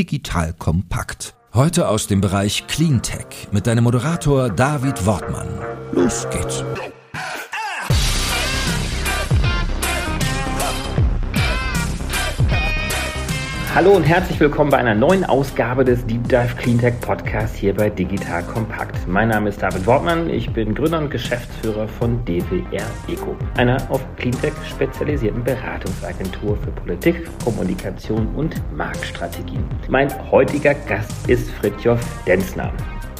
Digital Kompakt. Heute aus dem Bereich Cleantech mit deinem Moderator David Wortmann. Los geht's. Hallo und herzlich willkommen bei einer neuen Ausgabe des Deep Dive Cleantech Podcast hier bei Digital Kompakt. Mein Name ist David Wortmann, ich bin Gründer und Geschäftsführer von DWR Eco, einer auf Cleantech spezialisierten Beratungsagentur für Politik, Kommunikation und Marktstrategien. Mein heutiger Gast ist Fritjof Denzner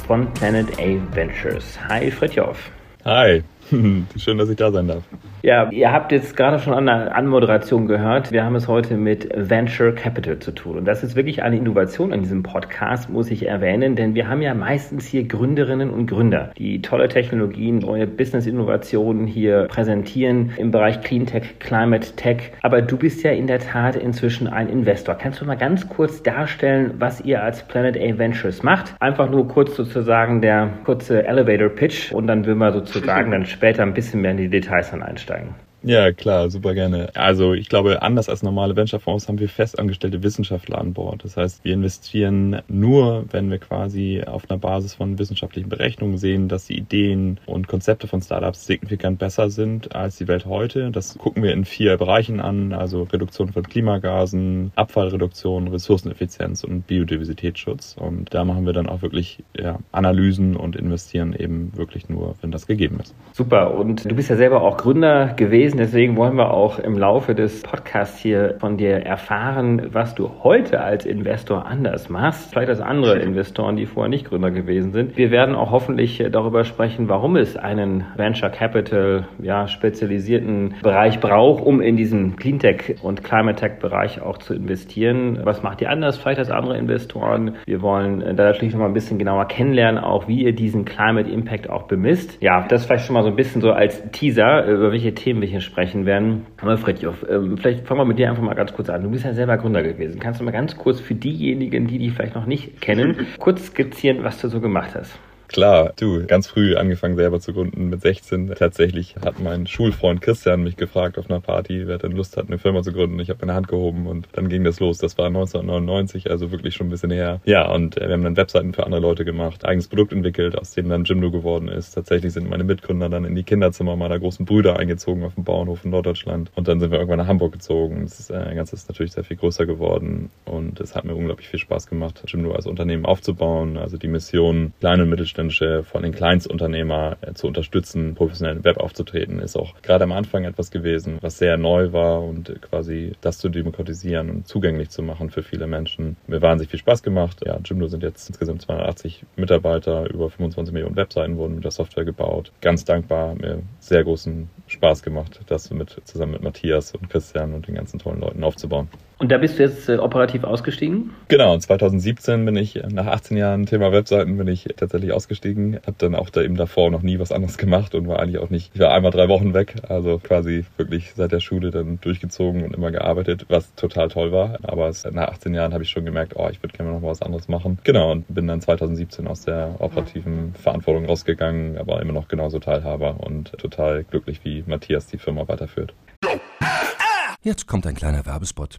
von Planet A Ventures. Hi Fritjof. Hi, schön, dass ich da sein darf. Ja, ihr habt jetzt gerade schon an der Anmoderation gehört. Wir haben es heute mit Venture Capital zu tun. Und das ist wirklich eine Innovation in diesem Podcast, muss ich erwähnen, denn wir haben ja meistens hier Gründerinnen und Gründer, die tolle Technologien, neue Business-Innovationen hier präsentieren im Bereich Clean Tech, Climate Tech. Aber du bist ja in der Tat inzwischen ein Investor. Kannst du mal ganz kurz darstellen, was ihr als Planet A Ventures macht? Einfach nur kurz sozusagen der kurze Elevator Pitch und dann würden wir sozusagen dann später ein bisschen mehr in die Details dann einsteigen einsteigen. Ja, klar, super gerne. Also ich glaube, anders als normale Venture-Fonds haben wir festangestellte Wissenschaftler an Bord. Das heißt, wir investieren nur, wenn wir quasi auf einer Basis von wissenschaftlichen Berechnungen sehen, dass die Ideen und Konzepte von Startups signifikant besser sind als die Welt heute. Das gucken wir in vier Bereichen an, also Reduktion von Klimagasen, Abfallreduktion, Ressourceneffizienz und Biodiversitätsschutz. Und da machen wir dann auch wirklich ja, Analysen und investieren eben wirklich nur, wenn das gegeben ist. Super. Und du bist ja selber auch Gründer gewesen gewesen. Deswegen wollen wir auch im Laufe des Podcasts hier von dir erfahren, was du heute als Investor anders machst. Vielleicht als andere Investoren, die vorher nicht Gründer gewesen sind. Wir werden auch hoffentlich darüber sprechen, warum es einen Venture Capital, ja, spezialisierten Bereich braucht, um in diesen Cleantech und Climate Tech Bereich auch zu investieren. Was macht ihr anders vielleicht als andere Investoren? Wir wollen da natürlich noch mal ein bisschen genauer kennenlernen, auch wie ihr diesen Climate Impact auch bemisst. Ja, das vielleicht schon mal so ein bisschen so als Teaser, über welche Themen wir hier sprechen werden. Aber Fredjof, ähm, vielleicht fangen wir mit dir einfach mal ganz kurz an. Du bist ja selber Gründer gewesen. Kannst du mal ganz kurz für diejenigen, die dich vielleicht noch nicht kennen, kurz skizzieren, was du so gemacht hast? Klar, du, ganz früh angefangen selber zu gründen mit 16. Tatsächlich hat mein Schulfreund Christian mich gefragt auf einer Party, wer denn Lust hat, eine Firma zu gründen. Ich habe meine Hand gehoben und dann ging das los. Das war 1999, also wirklich schon ein bisschen her. Ja, und äh, wir haben dann Webseiten für andere Leute gemacht, eigenes Produkt entwickelt, aus dem dann Jimdo geworden ist. Tatsächlich sind meine Mitgründer dann in die Kinderzimmer meiner großen Brüder eingezogen auf dem Bauernhof in Norddeutschland. Und dann sind wir irgendwann nach Hamburg gezogen. Das äh, Ganze ist natürlich sehr viel größer geworden und es hat mir unglaublich viel Spaß gemacht, Jimdo als Unternehmen aufzubauen. Also die Mission, kleine und mittelständische mittelständische, vor allem Kleinstunternehmer zu unterstützen, professionell im Web aufzutreten, ist auch gerade am Anfang etwas gewesen, was sehr neu war und quasi das zu demokratisieren und zugänglich zu machen für viele Menschen. Mir wahnsinnig viel Spaß gemacht. Ja, Jimdo sind jetzt insgesamt 280 Mitarbeiter, über 25 Millionen Webseiten wurden mit der Software gebaut. Ganz dankbar, mir sehr großen Spaß gemacht, das mit, zusammen mit Matthias und Christian und den ganzen tollen Leuten aufzubauen. Und da bist du jetzt äh, operativ ausgestiegen? Genau, 2017 bin ich, nach 18 Jahren Thema Webseiten, bin ich tatsächlich ausgestiegen. Habe dann auch da eben davor noch nie was anderes gemacht und war eigentlich auch nicht, ich war einmal drei Wochen weg, also quasi wirklich seit der Schule dann durchgezogen und immer gearbeitet, was total toll war. Aber es, nach 18 Jahren habe ich schon gemerkt, oh, ich würde gerne noch mal was anderes machen. Genau, und bin dann 2017 aus der operativen Verantwortung rausgegangen, aber immer noch genauso Teilhaber und total glücklich, wie Matthias die Firma weiterführt. Jetzt kommt ein kleiner Werbespot.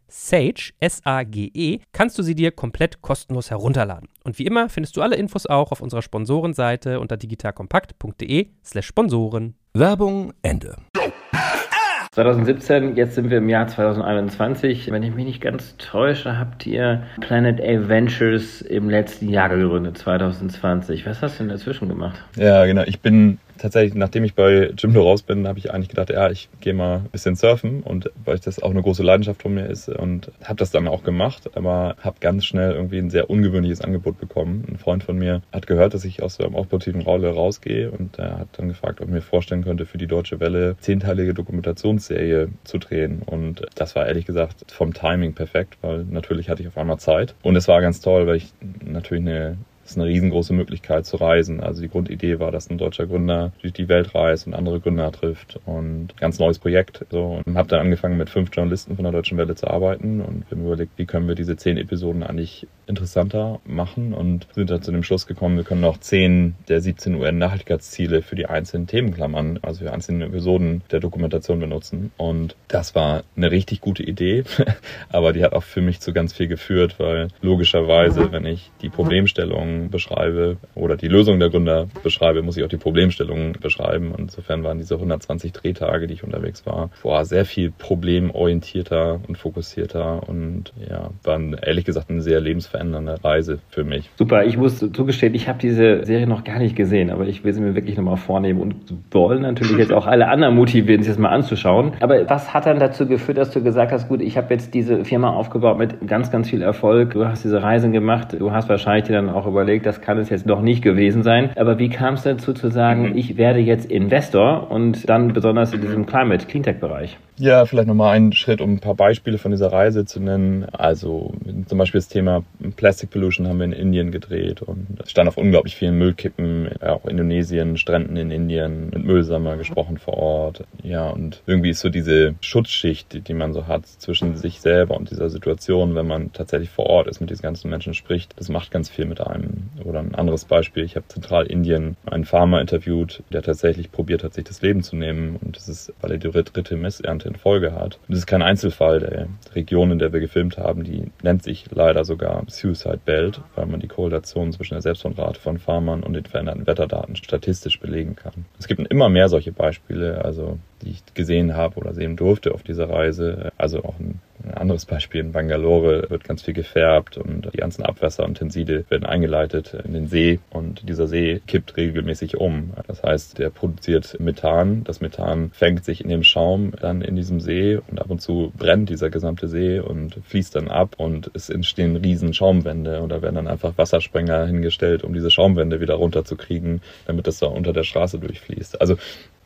Sage, S-A-G-E, kannst du sie dir komplett kostenlos herunterladen. Und wie immer findest du alle Infos auch auf unserer Sponsorenseite unter digitalkompakt.de/slash Sponsoren. Werbung Ende. 2017, jetzt sind wir im Jahr 2021. Wenn ich mich nicht ganz täusche, habt ihr Planet A Ventures im letzten Jahr gegründet, 2020. Was hast du denn dazwischen gemacht? Ja, genau. Ich bin tatsächlich, nachdem ich bei Jimdo raus bin, habe ich eigentlich gedacht, ja, ich gehe mal ein bisschen surfen. Und weil das auch eine große Leidenschaft von mir ist und habe das dann auch gemacht, aber habe ganz schnell irgendwie ein sehr ungewöhnliches Angebot bekommen. Ein Freund von mir hat gehört, dass ich aus der operativen Rolle rausgehe und er hat dann gefragt, ob ich mir vorstellen könnte, für die Deutsche Welle zehnteilige Dokumentationsserie zu drehen. Und das war ehrlich gesagt vom Timing perfekt, weil natürlich hatte ich auf einmal Zeit. Und es war ganz toll, weil ich natürlich eine ist eine riesengroße Möglichkeit zu reisen. Also die Grundidee war, dass ein deutscher Gründer durch die Welt reist und andere Gründer trifft und ganz neues Projekt. So und habe dann angefangen mit fünf Journalisten von der Deutschen Welle zu arbeiten und wir haben überlegt, wie können wir diese zehn Episoden eigentlich interessanter machen und sind dann zu dem Schluss gekommen, wir können auch zehn der 17 UN-Nachhaltigkeitsziele für die einzelnen Themenklammern, also für einzelne Episoden der Dokumentation benutzen. Und das war eine richtig gute Idee, aber die hat auch für mich zu ganz viel geführt, weil logischerweise, wenn ich die Beschreibe oder die Lösung der Gründer beschreibe, muss ich auch die Problemstellungen beschreiben. Und insofern waren diese 120 Drehtage, die ich unterwegs war, boah, sehr viel problemorientierter und fokussierter und ja, waren ehrlich gesagt eine sehr lebensverändernde Reise für mich. Super, ich muss zugestehen, ich habe diese Serie noch gar nicht gesehen, aber ich will sie mir wirklich nochmal vornehmen und wollen natürlich jetzt auch alle anderen motivieren, sich das mal anzuschauen. Aber was hat dann dazu geführt, dass du gesagt hast, gut, ich habe jetzt diese Firma aufgebaut mit ganz, ganz viel Erfolg, du hast diese Reisen gemacht, du hast wahrscheinlich dir dann auch überlegt, überlegt, das kann es jetzt noch nicht gewesen sein. Aber wie kam es dazu zu sagen, mhm. ich werde jetzt Investor und dann besonders in diesem Climate Cleantech Bereich? Ja, vielleicht nochmal einen Schritt, um ein paar Beispiele von dieser Reise zu nennen. Also zum Beispiel das Thema Plastic Pollution haben wir in Indien gedreht und stand auf unglaublich vielen Müllkippen, auch Indonesien, Stränden in Indien, mit Müllsammer gesprochen vor Ort. Ja, und irgendwie ist so diese Schutzschicht, die man so hat zwischen sich selber und dieser Situation, wenn man tatsächlich vor Ort ist, mit diesen ganzen Menschen spricht, das macht ganz viel mit einem. Oder ein anderes Beispiel, ich habe Zentralindien einen Farmer interviewt, der tatsächlich probiert hat, sich das Leben zu nehmen und das ist, weil er die dritte Messernte in Folge hat. Und das ist kein Einzelfall. Der Region, in der wir gefilmt haben, die nennt sich leider sogar Suicide Belt, weil man die Korrelation zwischen der Selbstmordrate von Farmern und den veränderten Wetterdaten statistisch belegen kann. Es gibt immer mehr solche Beispiele, also die ich gesehen habe oder sehen durfte auf dieser Reise. Also auch ein ein anderes Beispiel in Bangalore wird ganz viel gefärbt und die ganzen Abwässer und Tenside werden eingeleitet in den See und dieser See kippt regelmäßig um. Das heißt, der produziert Methan. Das Methan fängt sich in dem Schaum dann in diesem See und ab und zu brennt dieser gesamte See und fließt dann ab und es entstehen riesen Schaumwände und da werden dann einfach Wassersprenger hingestellt, um diese Schaumwände wieder runterzukriegen, damit das da unter der Straße durchfließt. Also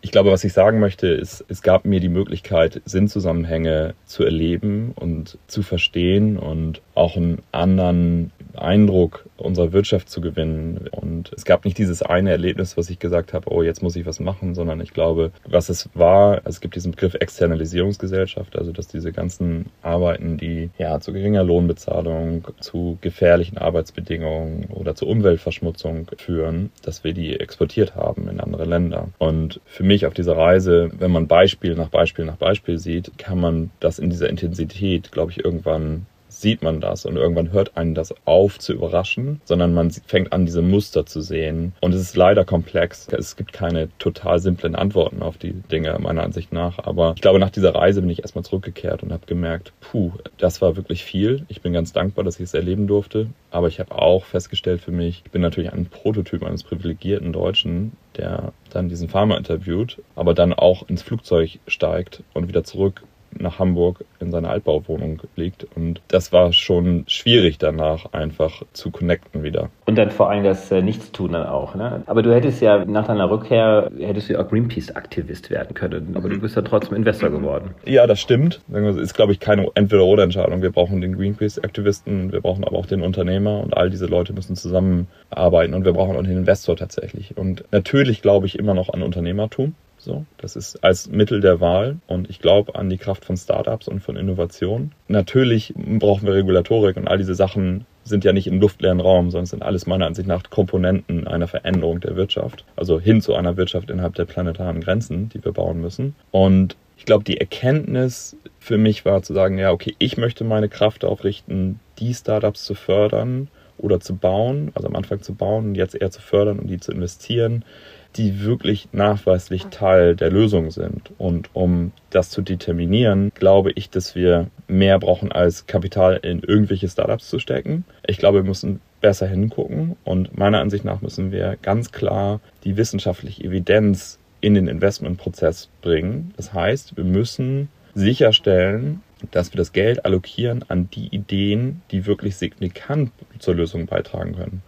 ich glaube, was ich sagen möchte, ist, es gab mir die Möglichkeit, Sinnzusammenhänge zu erleben und zu verstehen und auch einen anderen Eindruck unserer Wirtschaft zu gewinnen. Und es gab nicht dieses eine Erlebnis, was ich gesagt habe, oh, jetzt muss ich was machen, sondern ich glaube, was es war, es gibt diesen Begriff Externalisierungsgesellschaft, also dass diese ganzen Arbeiten, die ja zu geringer Lohnbezahlung, zu gefährlichen Arbeitsbedingungen oder zu Umweltverschmutzung führen, dass wir die exportiert haben in andere Länder. Und für mich auf dieser Reise, wenn man Beispiel nach Beispiel nach Beispiel sieht, kann man das in dieser Intensität, glaube ich, irgendwann sieht man das und irgendwann hört einen das auf zu überraschen, sondern man fängt an, diese Muster zu sehen. Und es ist leider komplex. Es gibt keine total simplen Antworten auf die Dinge, meiner Ansicht nach. Aber ich glaube, nach dieser Reise bin ich erstmal zurückgekehrt und habe gemerkt, puh, das war wirklich viel. Ich bin ganz dankbar, dass ich es erleben durfte. Aber ich habe auch festgestellt für mich, ich bin natürlich ein Prototyp eines privilegierten Deutschen, der dann diesen Farmer interviewt, aber dann auch ins Flugzeug steigt und wieder zurück nach Hamburg in seiner Altbauwohnung liegt. Und das war schon schwierig danach einfach zu connecten wieder. Und dann vor allem das äh, Nichtstun dann auch. Ne? Aber du hättest ja nach deiner Rückkehr, hättest du ja auch Greenpeace-Aktivist werden können. Aber du bist ja trotzdem Investor geworden. Ja, das stimmt. Das ist, glaube ich, keine Entweder-Oder-Entscheidung. Wir brauchen den Greenpeace-Aktivisten, wir brauchen aber auch den Unternehmer und all diese Leute müssen zusammenarbeiten und wir brauchen auch den Investor tatsächlich. Und natürlich glaube ich immer noch an Unternehmertum. So, das ist als Mittel der Wahl und ich glaube an die Kraft von Startups und von Innovation. Natürlich brauchen wir Regulatorik und all diese Sachen sind ja nicht im luftleeren Raum, sondern sind alles meiner Ansicht nach Komponenten einer Veränderung der Wirtschaft. Also hin zu einer Wirtschaft innerhalb der planetaren Grenzen, die wir bauen müssen. Und ich glaube, die Erkenntnis für mich war zu sagen, ja, okay, ich möchte meine Kraft darauf richten, die Startups zu fördern oder zu bauen, also am Anfang zu bauen und jetzt eher zu fördern und die zu investieren, die wirklich nachweislich Teil der Lösung sind. Und um das zu determinieren, glaube ich, dass wir mehr brauchen als Kapital in irgendwelche Startups zu stecken. Ich glaube, wir müssen besser hingucken und meiner Ansicht nach müssen wir ganz klar die wissenschaftliche Evidenz in den Investmentprozess bringen. Das heißt, wir müssen sicherstellen, dass wir das Geld allokieren an die Ideen, die wirklich signifikant zur Lösung beitragen können.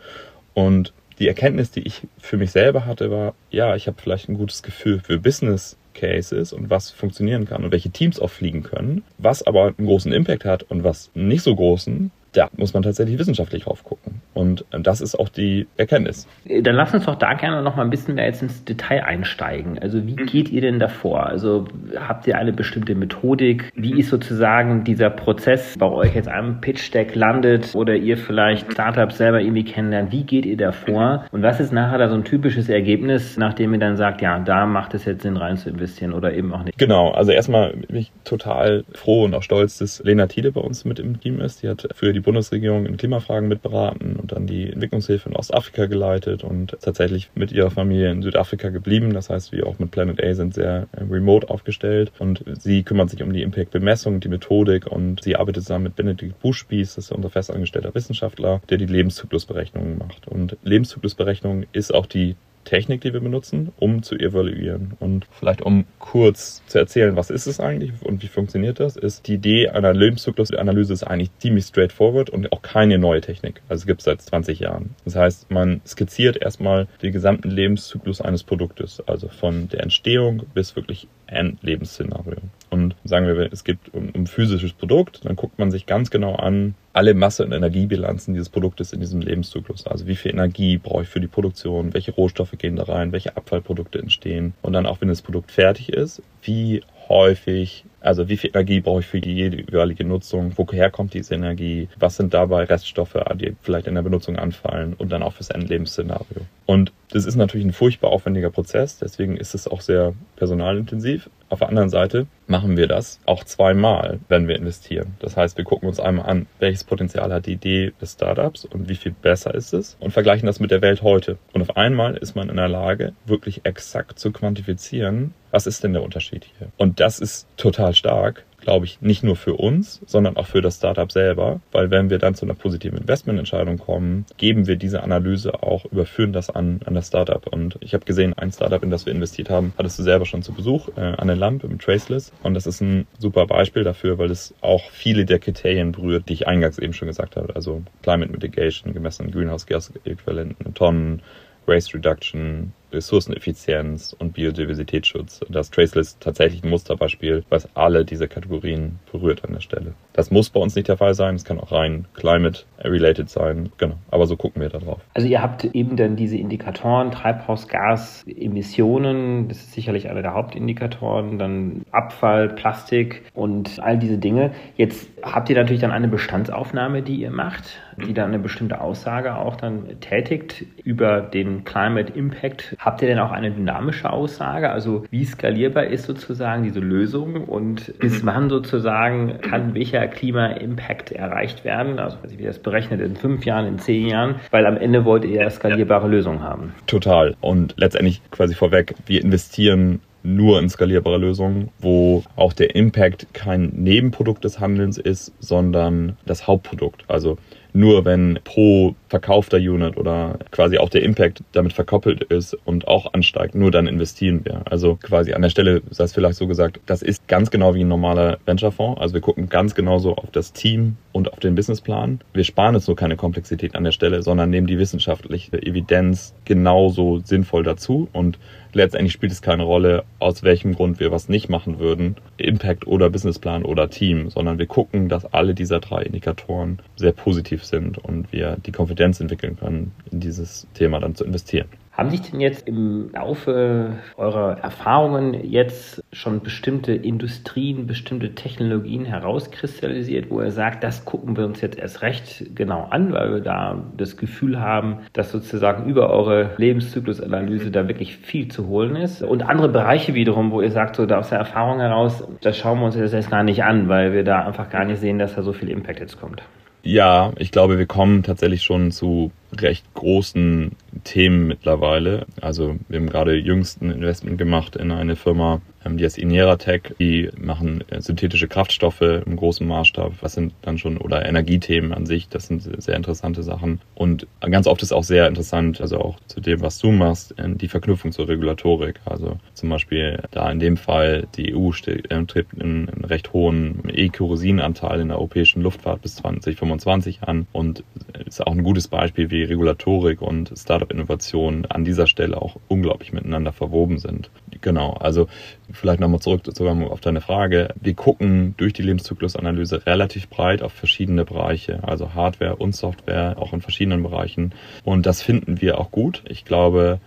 Und die Erkenntnis, die ich für mich selber hatte, war, ja, ich habe vielleicht ein gutes Gefühl für Business Cases und was funktionieren kann und welche Teams auch fliegen können. Was aber einen großen Impact hat und was nicht so großen, da muss man tatsächlich wissenschaftlich drauf gucken. Und äh, das ist auch die Erkenntnis. Dann lass uns doch da gerne noch mal ein bisschen mehr jetzt ins Detail einsteigen. Also wie mhm. geht ihr denn davor? Also habt ihr eine bestimmte Methodik? Wie mhm. ist sozusagen dieser Prozess bei euch jetzt am Pitch-Deck landet oder ihr vielleicht Startups selber irgendwie kennenlernt? Wie geht ihr davor? Und was ist nachher da so ein typisches Ergebnis, nachdem ihr dann sagt, ja, da macht es jetzt Sinn rein zu investieren oder eben auch nicht? Genau, also erstmal bin ich total froh und auch stolz, dass Lena Thiele bei uns mit im Team ist. Die hat für die Bundesregierung in Klimafragen mitberaten und dann die Entwicklungshilfe in Ostafrika geleitet und tatsächlich mit ihrer Familie in Südafrika geblieben. Das heißt, wir auch mit Planet A sind sehr äh, remote aufgestellt und sie kümmert sich um die Impact-Bemessung, die Methodik und sie arbeitet zusammen mit Benedikt Buschspieß, das ist unser festangestellter Wissenschaftler, der die Lebenszyklusberechnungen macht. Und Lebenszyklusberechnung ist auch die Technik, die wir benutzen, um zu evaluieren. Und vielleicht um kurz zu erzählen, was ist es eigentlich und wie funktioniert das, ist die Idee einer Lebenszyklusanalyse ist eigentlich ziemlich straightforward und auch keine neue Technik. Also gibt es seit 20 Jahren. Das heißt, man skizziert erstmal den gesamten Lebenszyklus eines Produktes, also von der Entstehung bis wirklich Endlebensszenario. Und sagen wir, es gibt um, um physisches Produkt, dann guckt man sich ganz genau an, alle Masse- und Energiebilanzen dieses Produktes in diesem Lebenszyklus. Also wie viel Energie brauche ich für die Produktion, welche Rohstoffe gehen da rein, welche Abfallprodukte entstehen. Und dann auch, wenn das Produkt fertig ist, wie häufig, also wie viel Energie brauche ich für die jeweilige Nutzung, woher kommt diese Energie, was sind dabei Reststoffe, die vielleicht in der Benutzung anfallen und dann auch fürs Endlebensszenario. Und das ist natürlich ein furchtbar aufwendiger Prozess, deswegen ist es auch sehr personalintensiv. Auf der anderen Seite machen wir das auch zweimal, wenn wir investieren. Das heißt, wir gucken uns einmal an, welches Potenzial hat die Idee des Startups und wie viel besser ist es und vergleichen das mit der Welt heute. Und auf einmal ist man in der Lage, wirklich exakt zu quantifizieren, was ist denn der Unterschied hier? Und das ist total stark, glaube ich, nicht nur für uns, sondern auch für das Startup selber, weil wenn wir dann zu einer positiven Investmententscheidung kommen, geben wir diese Analyse auch, überführen das an, an das Startup. Und ich habe gesehen, ein Startup, in das wir investiert haben, hattest du selber schon zu Besuch, äh, Anne Lamp im Traceless. Und das ist ein super Beispiel dafür, weil es auch viele der Kriterien berührt, die ich eingangs eben schon gesagt habe. Also Climate Mitigation, gemessenen Greenhouse Gas Äquivalenten, Tonnen, Waste Reduction, Ressourceneffizienz und Biodiversitätsschutz. Das Traceless tatsächlich ein Musterbeispiel, was alle diese Kategorien berührt an der Stelle. Das muss bei uns nicht der Fall sein. Es kann auch rein climate-related sein. Genau. Aber so gucken wir da drauf. Also ihr habt eben dann diese Indikatoren, Treibhausgasemissionen, das ist sicherlich einer der Hauptindikatoren, dann Abfall, Plastik und all diese Dinge. Jetzt habt ihr natürlich dann eine Bestandsaufnahme, die ihr macht, die dann eine bestimmte Aussage auch dann tätigt über den Climate Impact Habt ihr denn auch eine dynamische Aussage? Also wie skalierbar ist sozusagen diese Lösung und bis mhm. wann sozusagen kann welcher Klima-Impact erreicht werden? Also wie das berechnet in fünf Jahren, in zehn Jahren, weil am Ende wollt ihr ja skalierbare Lösungen haben. Total. Und letztendlich quasi vorweg, wir investieren nur in skalierbare Lösungen, wo auch der Impact kein Nebenprodukt des Handelns ist, sondern das Hauptprodukt. Also nur wenn pro verkaufter Unit oder quasi auch der Impact damit verkoppelt ist und auch ansteigt, nur dann investieren wir. Also quasi an der Stelle sei es vielleicht so gesagt, das ist ganz genau wie ein normaler Venture-Fonds. Also wir gucken ganz genauso auf das Team und auf den Businessplan. Wir sparen uns nur keine Komplexität an der Stelle, sondern nehmen die wissenschaftliche Evidenz genauso sinnvoll dazu und letztendlich spielt es keine Rolle, aus welchem Grund wir was nicht machen würden, Impact oder Businessplan oder Team, sondern wir gucken, dass alle dieser drei Indikatoren sehr positiv sind und wir die Konfidenz entwickeln können, in dieses Thema dann zu investieren. Haben sich denn jetzt im Laufe eurer Erfahrungen jetzt schon bestimmte Industrien, bestimmte Technologien herauskristallisiert, wo ihr sagt, das gucken wir uns jetzt erst recht genau an, weil wir da das Gefühl haben, dass sozusagen über eure Lebenszyklusanalyse da wirklich viel zu holen ist? Und andere Bereiche wiederum, wo ihr sagt, so da aus der Erfahrung heraus, das schauen wir uns jetzt erst gar nicht an, weil wir da einfach gar nicht sehen, dass da so viel Impact jetzt kommt. Ja, ich glaube, wir kommen tatsächlich schon zu recht großen Themen mittlerweile. Also wir haben gerade jüngst ein Investment gemacht in eine Firma, ähm, die heißt Ineratech. Die machen äh, synthetische Kraftstoffe im großen Maßstab. Was sind dann schon, oder Energiethemen an sich, das sind sehr interessante Sachen. Und ganz oft ist auch sehr interessant, also auch zu dem, was du machst, die Verknüpfung zur Regulatorik. Also zum Beispiel da in dem Fall die EU strebt einen recht hohen E-Kerosinanteil in der europäischen Luftfahrt bis 2025 an und ist auch ein gutes Beispiel, wie Regulatorik und Startup-Innovation an dieser Stelle auch unglaublich miteinander verwoben sind. Genau, also vielleicht nochmal zurück auf deine Frage. Wir gucken durch die Lebenszyklusanalyse relativ breit auf verschiedene Bereiche, also Hardware und Software, auch in verschiedenen Bereichen. Und das finden wir auch gut. Ich glaube,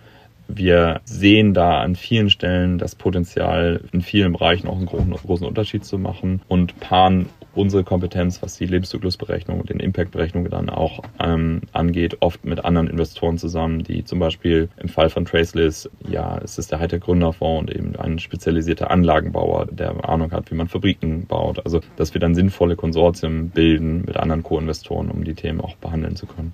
wir sehen da an vielen Stellen das Potenzial, in vielen Bereichen auch einen großen, großen Unterschied zu machen und paaren unsere Kompetenz, was die Lebenszyklusberechnung und den Impactberechnung dann auch ähm, angeht, oft mit anderen Investoren zusammen, die zum Beispiel im Fall von Traceless, ja, es ist der Hightech Gründerfonds und eben ein spezialisierter Anlagenbauer, der Ahnung hat, wie man Fabriken baut. Also, dass wir dann sinnvolle Konsortien bilden mit anderen Co-Investoren, um die Themen auch behandeln zu können.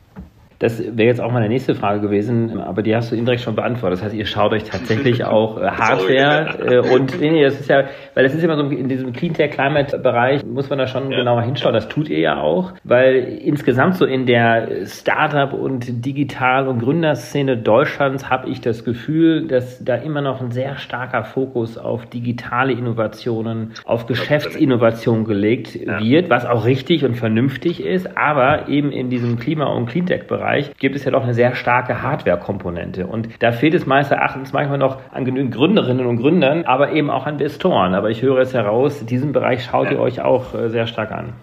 Das wäre jetzt auch meine nächste Frage gewesen, aber die hast du indirekt schon beantwortet. Das heißt, ihr schaut euch tatsächlich auch äh, Hardware äh, und nee, nee, das ist ja, weil das ist immer so in diesem Cleantech Climate Bereich muss man da schon ja. genauer hinschauen. Das tut ihr ja auch, weil insgesamt so in der Startup und Digital- und Gründerszene Deutschlands habe ich das Gefühl, dass da immer noch ein sehr starker Fokus auf digitale Innovationen, auf Geschäftsinnovation gelegt wird, was auch richtig und vernünftig ist, aber eben in diesem Klima- und Cleantech Bereich Bereich gibt es ja doch eine sehr starke Hardware-Komponente. Und da fehlt es meines Erachtens manchmal noch an genügend Gründerinnen und Gründern, aber eben auch an Investoren. Aber ich höre es heraus, diesen Bereich schaut ihr euch auch äh, sehr stark an.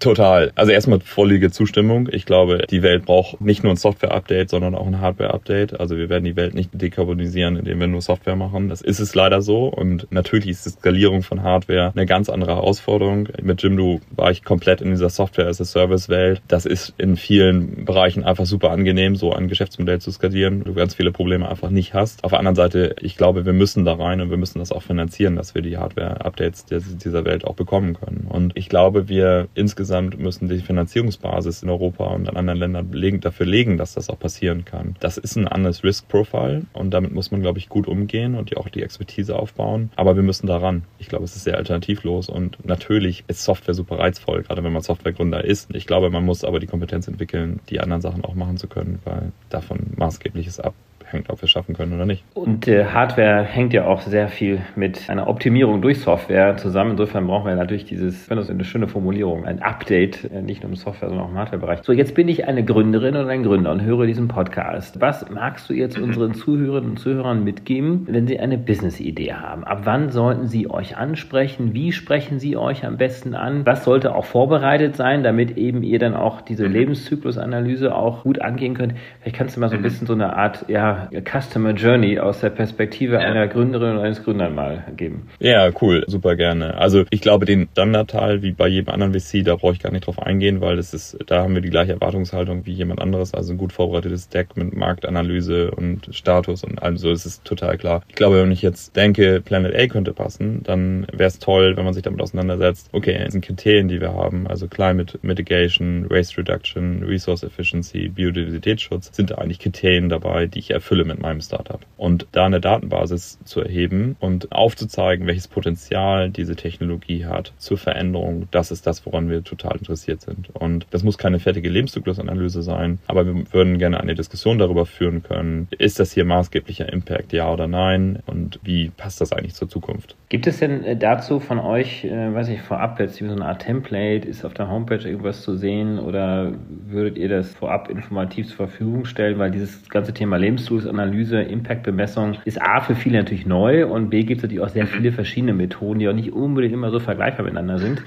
Total. Also erstmal vollige Zustimmung. Ich glaube, die Welt braucht nicht nur ein Software-Update, sondern auch ein Hardware-Update. Also wir werden die Welt nicht dekarbonisieren, indem wir nur Software machen. Das ist es leider so. Und natürlich ist die Skalierung von Hardware eine ganz andere Herausforderung. Mit Jimdo war ich komplett in dieser Software-as-a-Service-Welt. Das ist in vielen Bereichen einfach super angenehm, so ein Geschäftsmodell zu skalieren. Du ganz viele Probleme einfach nicht hast. Auf der anderen Seite, ich glaube, wir müssen da rein und wir müssen das auch finanzieren, dass wir die Hardware-Updates dieser Welt auch bekommen können. Und ich glaube, wir insgesamt insgesamt müssen die Finanzierungsbasis in Europa und in anderen Ländern legen, dafür legen, dass das auch passieren kann. Das ist ein anderes Risk-Profile und damit muss man, glaube ich, gut umgehen und auch die Expertise aufbauen. Aber wir müssen daran. Ich glaube, es ist sehr alternativlos und natürlich ist Software super reizvoll, gerade wenn man Softwaregründer ist. Ich glaube, man muss aber die Kompetenz entwickeln, die anderen Sachen auch machen zu können, weil davon maßgebliches ab hängt, ob wir es schaffen können oder nicht. Und äh, Hardware hängt ja auch sehr viel mit einer Optimierung durch Software zusammen. Insofern brauchen wir natürlich dieses, wenn das eine schöne Formulierung, ein Update, äh, nicht nur im Software, sondern auch im Hardware-Bereich. So, jetzt bin ich eine Gründerin oder ein Gründer und höre diesen Podcast. Was magst du jetzt unseren Zuhörerinnen und Zuhörern mitgeben, wenn sie eine Business-Idee haben? Ab wann sollten sie euch ansprechen? Wie sprechen sie euch am besten an? Was sollte auch vorbereitet sein, damit eben ihr dann auch diese Lebenszyklusanalyse auch gut angehen könnt? Vielleicht kannst du mal so ein bisschen so eine Art, ja, Customer Journey aus der Perspektive ja. einer Gründerin oder eines Gründers mal geben. Ja, cool, super gerne. Also ich glaube, den Standardteil, wie bei jedem anderen VC, da brauche ich gar nicht drauf eingehen, weil das ist, da haben wir die gleiche Erwartungshaltung wie jemand anderes, also ein gut vorbereitetes Deck mit Marktanalyse und Status und allem so, das ist total klar. Ich glaube, wenn ich jetzt denke, Planet A könnte passen, dann wäre es toll, wenn man sich damit auseinandersetzt, okay, das sind Kriterien, die wir haben, also Climate Mitigation, Waste Reduction, Resource Efficiency, Biodiversitätsschutz, sind da eigentlich Kriterien dabei, die ich erfülle erfülle mit meinem Startup. Und da eine Datenbasis zu erheben und aufzuzeigen, welches Potenzial diese Technologie hat zur Veränderung, das ist das, woran wir total interessiert sind. Und das muss keine fertige Lebenszyklusanalyse sein, aber wir würden gerne eine Diskussion darüber führen können, ist das hier maßgeblicher Impact, ja oder nein? Und wie passt das eigentlich zur Zukunft? Gibt es denn äh, dazu von euch, äh, weiß ich, vorab jetzt so eine Art Template, ist auf der Homepage irgendwas zu sehen oder würdet ihr das vorab informativ zur Verfügung stellen, weil dieses ganze Thema Lebenszyklus Analyse, Impact-Bemessung ist A für viele natürlich neu und B gibt es natürlich auch sehr viele verschiedene Methoden, die auch nicht unbedingt immer so vergleichbar miteinander sind.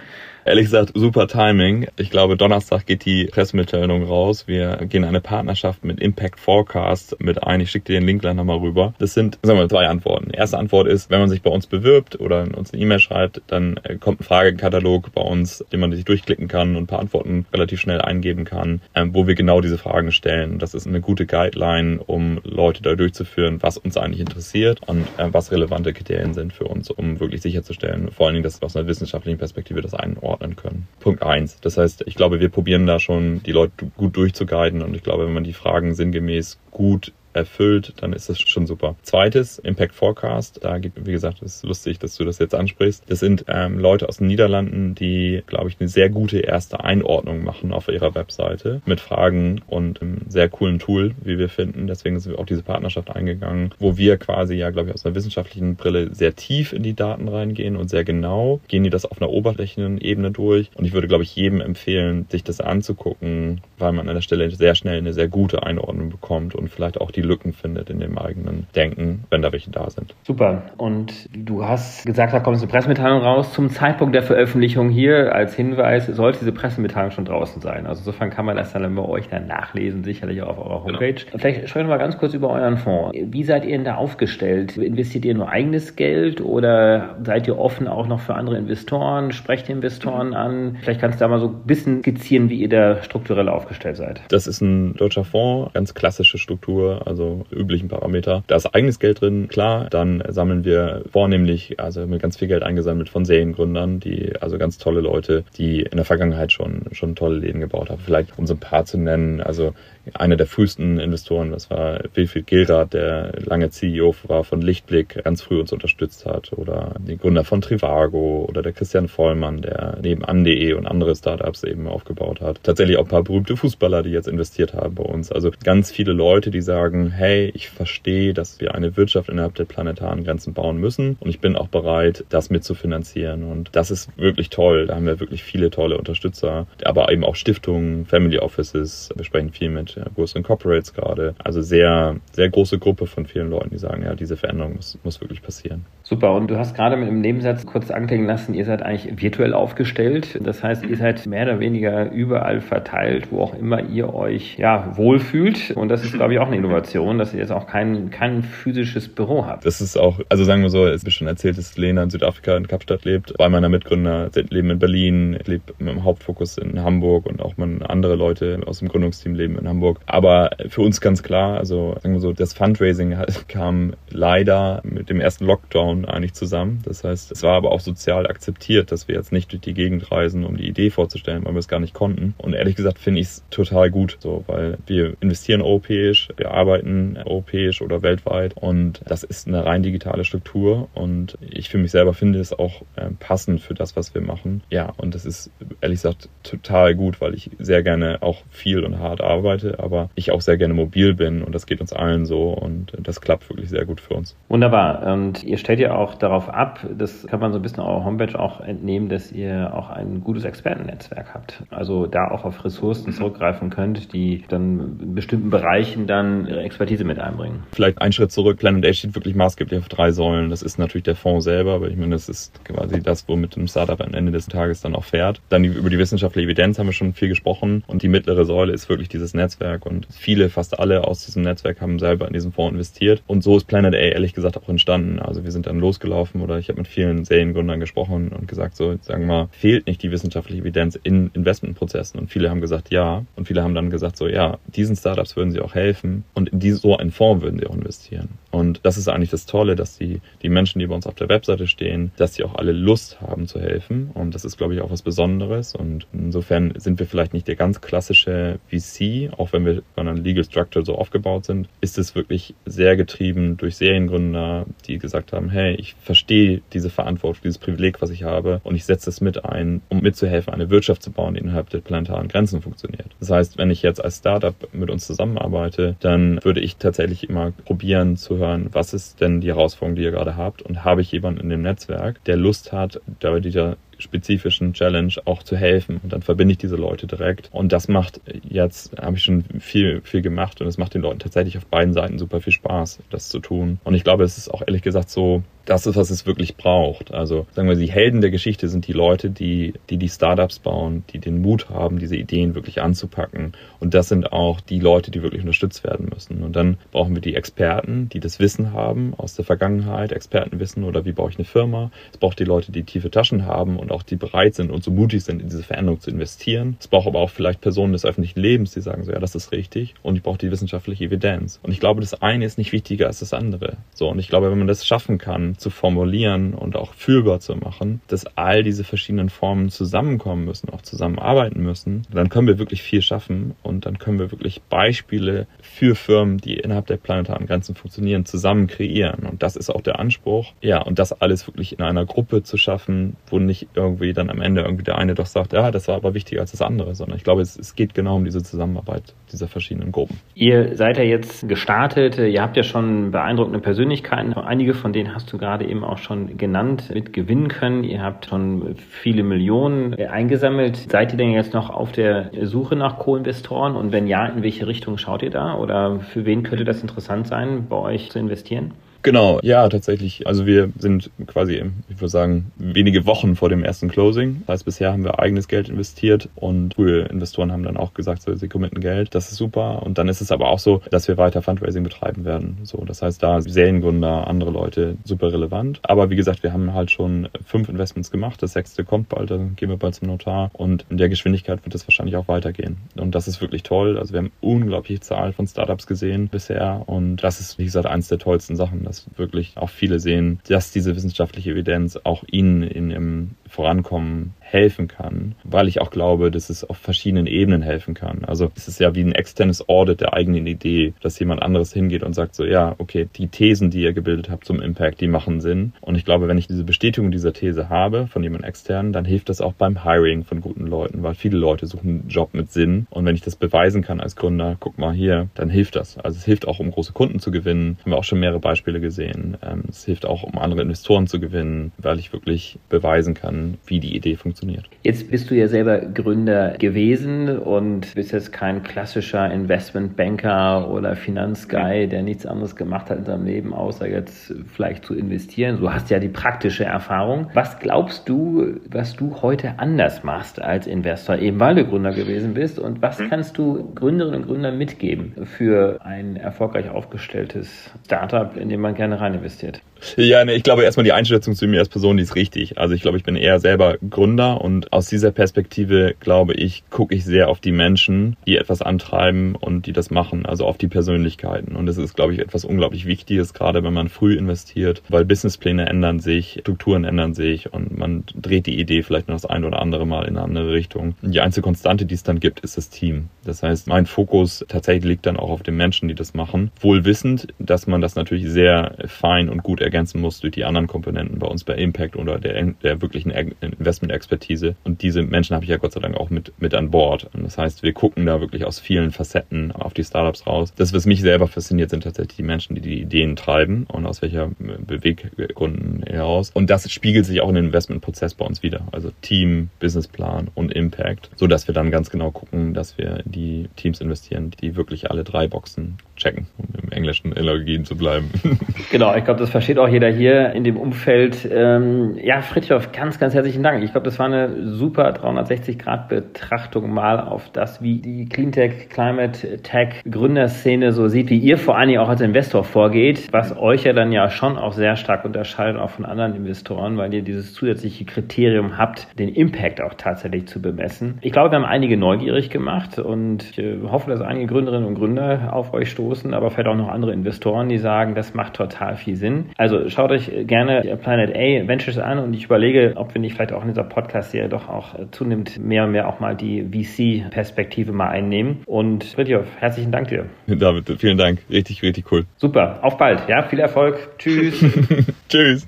Ehrlich gesagt, super Timing. Ich glaube, Donnerstag geht die Pressemitteilung raus. Wir gehen eine Partnerschaft mit Impact Forecast mit ein. Ich schicke dir den Link gleich nochmal rüber. Das sind, sagen wir mal, zwei Antworten. Die erste Antwort ist, wenn man sich bei uns bewirbt oder uns eine E-Mail schreibt, dann äh, kommt ein Fragekatalog bei uns, den man sich durchklicken kann und ein paar Antworten relativ schnell eingeben kann, ähm, wo wir genau diese Fragen stellen. Das ist eine gute Guideline, um Leute da durchzuführen, was uns eigentlich interessiert und äh, was relevante Kriterien sind für uns, um wirklich sicherzustellen, vor allen Dingen, dass aus einer wissenschaftlichen Perspektive das einordnen können. Punkt eins. Das heißt, ich glaube, wir probieren da schon die Leute gut durchzuguiden und ich glaube, wenn man die Fragen sinngemäß gut erfüllt, dann ist das schon super. Zweites, Impact Forecast. Da gibt, wie gesagt, es ist lustig, dass du das jetzt ansprichst. Das sind ähm, Leute aus den Niederlanden, die, glaube ich, eine sehr gute erste Einordnung machen auf ihrer Webseite mit Fragen und einem sehr coolen Tool, wie wir finden. Deswegen sind wir auch diese Partnerschaft eingegangen, wo wir quasi ja, glaube ich, aus einer wissenschaftlichen Brille sehr tief in die Daten reingehen und sehr genau gehen die das auf einer oberflächlichen Ebene durch. Und ich würde, glaube ich, jedem empfehlen, sich das anzugucken, weil man an der Stelle sehr schnell eine sehr gute Einordnung bekommt und vielleicht auch die Lücken findet in dem eigenen Denken, wenn da welche da sind. Super. Und du hast gesagt, da kommt eine Pressemitteilung raus. Zum Zeitpunkt der Veröffentlichung hier als Hinweis sollte diese Pressemitteilung schon draußen sein. Also insofern kann man das dann bei euch dann nachlesen, sicherlich auch auf eurer genau. Homepage. Genau. Vielleicht sprechen wir mal ganz kurz über euren Fonds. Wie seid ihr denn da aufgestellt? Investiert ihr nur eigenes Geld oder seid ihr offen auch noch für andere Investoren? Sprecht ihr Investoren an? Vielleicht kannst du da mal so ein bisschen skizzieren, wie ihr da strukturell aufgestellt seid. Das ist ein deutscher Fonds, ganz klassische Struktur. Also üblichen Parameter. Da ist eigenes Geld drin, klar. Dann sammeln wir vornehmlich, also mit ganz viel Geld eingesammelt von Seriengründern, die, also ganz tolle Leute, die in der Vergangenheit schon, schon tolle Läden gebaut haben. Vielleicht um so ein paar zu nennen. Also einer der frühesten Investoren, das war Wilfried Gilrath, der lange CEO war von Lichtblick, ganz früh uns unterstützt hat. Oder die Gründer von Trivago oder der Christian Vollmann, der neben An.de und andere Startups eben aufgebaut hat. Tatsächlich auch ein paar berühmte Fußballer, die jetzt investiert haben bei uns. Also ganz viele Leute, die sagen, hey, ich verstehe, dass wir eine Wirtschaft innerhalb der planetaren Grenzen bauen müssen und ich bin auch bereit, das mitzufinanzieren. Und das ist wirklich toll. Da haben wir wirklich viele tolle Unterstützer, aber eben auch Stiftungen, Family Offices. Wir sprechen viel mit ja, größeren Corporates gerade. Also sehr, sehr große Gruppe von vielen Leuten, die sagen, ja, diese Veränderung muss, muss wirklich passieren. Super. Und du hast gerade mit dem Nebensatz kurz anklingen lassen, ihr seid eigentlich virtuell aufgestellt. Das heißt, ihr seid mehr oder weniger überall verteilt, wo auch immer ihr euch ja, wohlfühlt. Und das ist, glaube ich, auch eine Innovation, dass ihr jetzt auch kein, kein physisches Büro habt. Das ist auch, also sagen wir so, es ist schon erzählt, dass Lena in Südafrika in Kapstadt lebt. Zwei meiner Mitgründer leben in Berlin, lebe mit dem Hauptfokus in Hamburg und auch andere Leute aus dem Gründungsteam leben in Hamburg. Aber für uns ganz klar, also sagen wir so, das Fundraising kam leider mit dem ersten Lockdown eigentlich zusammen. Das heißt, es war aber auch sozial akzeptiert, dass wir jetzt nicht durch die Gegend reisen, um die Idee vorzustellen, weil wir es gar nicht konnten. Und ehrlich gesagt finde ich es total gut, so, weil wir investieren europäisch, wir arbeiten europäisch oder weltweit und das ist eine rein digitale Struktur und ich für mich selber finde es auch äh, passend für das, was wir machen. Ja, und das ist ehrlich gesagt total gut, weil ich sehr gerne auch viel und hart arbeite, aber ich auch sehr gerne mobil bin und das geht uns allen so und das klappt wirklich sehr gut für uns. Wunderbar. Und ihr stellt ja auch darauf ab, das kann man so ein bisschen eurer Homepage auch entnehmen, dass ihr auch ein gutes Expertennetzwerk habt. Also da auch auf Ressourcen zurückgreifen könnt, die dann in bestimmten Bereichen dann ihre Expertise mit einbringen. Vielleicht ein Schritt zurück. Planet A steht wirklich maßgeblich auf drei Säulen. Das ist natürlich der Fonds selber, aber ich meine, das ist quasi das, womit ein Startup am Ende des Tages dann auch fährt. Dann die, über die wissenschaftliche Evidenz haben wir schon viel gesprochen und die mittlere Säule ist wirklich dieses Netzwerk und viele, fast alle aus diesem Netzwerk haben selber in diesen Fonds investiert und so ist Planet A ehrlich gesagt auch entstanden. Also wir sind dann losgelaufen oder ich habe mit vielen Seriengründern gesprochen und gesagt, so sagen wir mal, fehlt nicht die wissenschaftliche Evidenz in Investmentprozessen und viele haben gesagt, ja und viele haben dann gesagt, so ja, diesen Startups würden sie auch helfen und die, so einen Fonds würden sie auch investieren. Und das ist eigentlich das Tolle, dass die, die Menschen, die bei uns auf der Webseite stehen, dass sie auch alle Lust haben zu helfen. Und das ist, glaube ich, auch was Besonderes. Und insofern sind wir vielleicht nicht der ganz klassische VC, auch wenn wir von einer Legal Structure so aufgebaut sind, ist es wirklich sehr getrieben durch Seriengründer, die gesagt haben, hey, ich verstehe diese Verantwortung, dieses Privileg, was ich habe und ich setze es mit ein, um mitzuhelfen, eine Wirtschaft zu bauen, die innerhalb der planetaren Grenzen funktioniert. Das heißt, wenn ich jetzt als Startup mit uns zusammenarbeite, dann würde ich tatsächlich immer probieren zu hören, was ist denn die Herausforderung, die ihr gerade habt und habe ich jemanden in dem Netzwerk, der Lust hat, bei dieser spezifischen Challenge auch zu helfen. Und dann verbinde ich diese Leute direkt. Und das macht jetzt, habe ich schon viel, viel gemacht und es macht den Leuten tatsächlich auf beiden Seiten super viel Spaß, das zu tun. Und ich glaube, es ist auch ehrlich gesagt so, das ist, was es wirklich braucht. Also sagen wir, die Helden der Geschichte sind die Leute, die die, die Startups bauen, die den Mut haben, diese Ideen wirklich anzupacken. Und das sind auch die Leute, die wirklich unterstützt werden müssen. Und dann brauchen wir die Experten, die das Wissen haben aus der Vergangenheit, Expertenwissen oder wie baue ich eine Firma. Es braucht die Leute, die tiefe Taschen haben und auch die bereit sind und so mutig sind, in diese Veränderung zu investieren. Es braucht aber auch vielleicht Personen des öffentlichen Lebens, die sagen so, ja, das ist richtig. Und ich brauche die wissenschaftliche Evidenz. Und ich glaube, das eine ist nicht wichtiger als das andere. So, und ich glaube, wenn man das schaffen kann, zu formulieren und auch fühlbar zu machen, dass all diese verschiedenen Formen zusammenkommen müssen, auch zusammenarbeiten müssen, dann können wir wirklich viel schaffen und dann können wir wirklich Beispiele für Firmen, die innerhalb der planetaren Grenzen funktionieren, zusammen kreieren. Und das ist auch der Anspruch. Ja, und das alles wirklich in einer Gruppe zu schaffen, wo nicht irgendwie dann am Ende irgendwie der eine doch sagt, ja, das war aber wichtiger als das andere, sondern ich glaube, es, es geht genau um diese Zusammenarbeit dieser verschiedenen Gruppen. Ihr seid ja jetzt gestartet, ihr habt ja schon beeindruckende Persönlichkeiten. Einige von denen hast du gerade eben auch schon genannt, mit gewinnen können. Ihr habt schon viele Millionen eingesammelt. Seid ihr denn jetzt noch auf der Suche nach Co-Investoren? Und wenn ja, in welche Richtung schaut ihr da? Oder für wen könnte das interessant sein, bei euch zu investieren? Genau, ja, tatsächlich. Also wir sind quasi, ich würde sagen, wenige Wochen vor dem ersten Closing. Das heißt, bisher haben wir eigenes Geld investiert und frühe Investoren haben dann auch gesagt, so, sie committen Geld. Das ist super. Und dann ist es aber auch so, dass wir weiter Fundraising betreiben werden. So, das heißt, da Seriengründer, andere Leute super relevant. Aber wie gesagt, wir haben halt schon fünf Investments gemacht. Das sechste kommt bald, dann gehen wir bald zum Notar. Und in der Geschwindigkeit wird es wahrscheinlich auch weitergehen. Und das ist wirklich toll. Also wir haben unglaubliche Zahl von Startups gesehen bisher. Und das ist, wie gesagt, eins der tollsten Sachen dass wirklich auch viele sehen, dass diese wissenschaftliche Evidenz auch ihnen in ihrem Vorankommen helfen kann, weil ich auch glaube, dass es auf verschiedenen Ebenen helfen kann. Also es ist ja wie ein externes Audit der eigenen Idee, dass jemand anderes hingeht und sagt so, ja, okay, die Thesen, die ihr gebildet habt zum Impact, die machen Sinn. Und ich glaube, wenn ich diese Bestätigung dieser These habe von jemand externen, dann hilft das auch beim Hiring von guten Leuten, weil viele Leute suchen einen Job mit Sinn. Und wenn ich das beweisen kann als Gründer, guck mal hier, dann hilft das. Also es hilft auch, um große Kunden zu gewinnen. Haben wir auch schon mehrere Beispiele gesehen. Ähm, es hilft auch, um andere Investoren zu gewinnen, weil ich wirklich beweisen kann, wie die Idee funktioniert. Jetzt bist du ja selber Gründer gewesen und bist jetzt kein klassischer Investmentbanker oder Finanzguy, der nichts anderes gemacht hat in seinem Leben, außer jetzt vielleicht zu investieren. Du hast ja die praktische Erfahrung. Was glaubst du, was du heute anders machst als Investor, eben weil du Gründer gewesen bist? Und was mhm. kannst du Gründerinnen und Gründern mitgeben für ein erfolgreich aufgestelltes Startup, in dem man gerne rein investiert? Ja, nee, ich glaube erstmal die Einschätzung zu mir als Person, die ist richtig. Also ich glaube, ich bin eher selber Gründer und aus dieser Perspektive, glaube ich, gucke ich sehr auf die Menschen, die etwas antreiben und die das machen, also auf die Persönlichkeiten. Und das ist, glaube ich, etwas unglaublich Wichtiges, gerade wenn man früh investiert, weil Businesspläne ändern sich, Strukturen ändern sich und man dreht die Idee vielleicht noch das ein oder andere Mal in eine andere Richtung. Die einzige Konstante, die es dann gibt, ist das Team. Das heißt, mein Fokus tatsächlich liegt dann auch auf den Menschen, die das machen, wohl wissend, dass man das natürlich sehr fein und gut ergänzt ergänzen muss durch die anderen Komponenten bei uns bei Impact oder der, der wirklichen Investment-Expertise. Und diese Menschen habe ich ja Gott sei Dank auch mit, mit an Bord. Und das heißt, wir gucken da wirklich aus vielen Facetten auf die Startups raus. Das, was mich selber fasziniert, sind tatsächlich die Menschen, die die Ideen treiben und aus welcher Beweggründen heraus. Und das spiegelt sich auch in den Investmentprozess bei uns wieder. Also Team, Businessplan und Impact, so dass wir dann ganz genau gucken, dass wir die Teams investieren, die wirklich alle drei Boxen checken, um im englischen Allergien zu bleiben. Genau, ich glaube, das versteht auch jeder hier in dem Umfeld. Ähm, ja, Fritjof, ganz, ganz herzlichen Dank. Ich glaube, das war eine super 360-Grad-Betrachtung mal auf das, wie die Cleantech, Climate Tech Gründerszene so sieht, wie ihr vor allen Dingen auch als Investor vorgeht, was euch ja dann ja schon auch sehr stark unterscheidet auch von anderen Investoren, weil ihr dieses zusätzliche Kriterium habt, den Impact auch tatsächlich zu bemessen. Ich glaube, wir haben einige neugierig gemacht und ich äh, hoffe, dass einige Gründerinnen und Gründer auf euch stoßen, aber vielleicht auch noch andere Investoren, die sagen, das macht total viel Sinn. Also schaut euch gerne Planet A Ventures an und ich überlege, ob wir nicht vielleicht auch in dieser Podcast-Serie doch auch zunehmend mehr und mehr auch mal die VC-Perspektive mal einnehmen. Und Fritjof, herzlichen Dank dir. David, vielen Dank. Richtig, richtig cool. Super. Auf bald. Ja, viel Erfolg. Tschüss. Tschüss.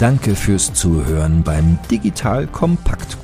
Danke fürs Zuhören beim Digital Kompakt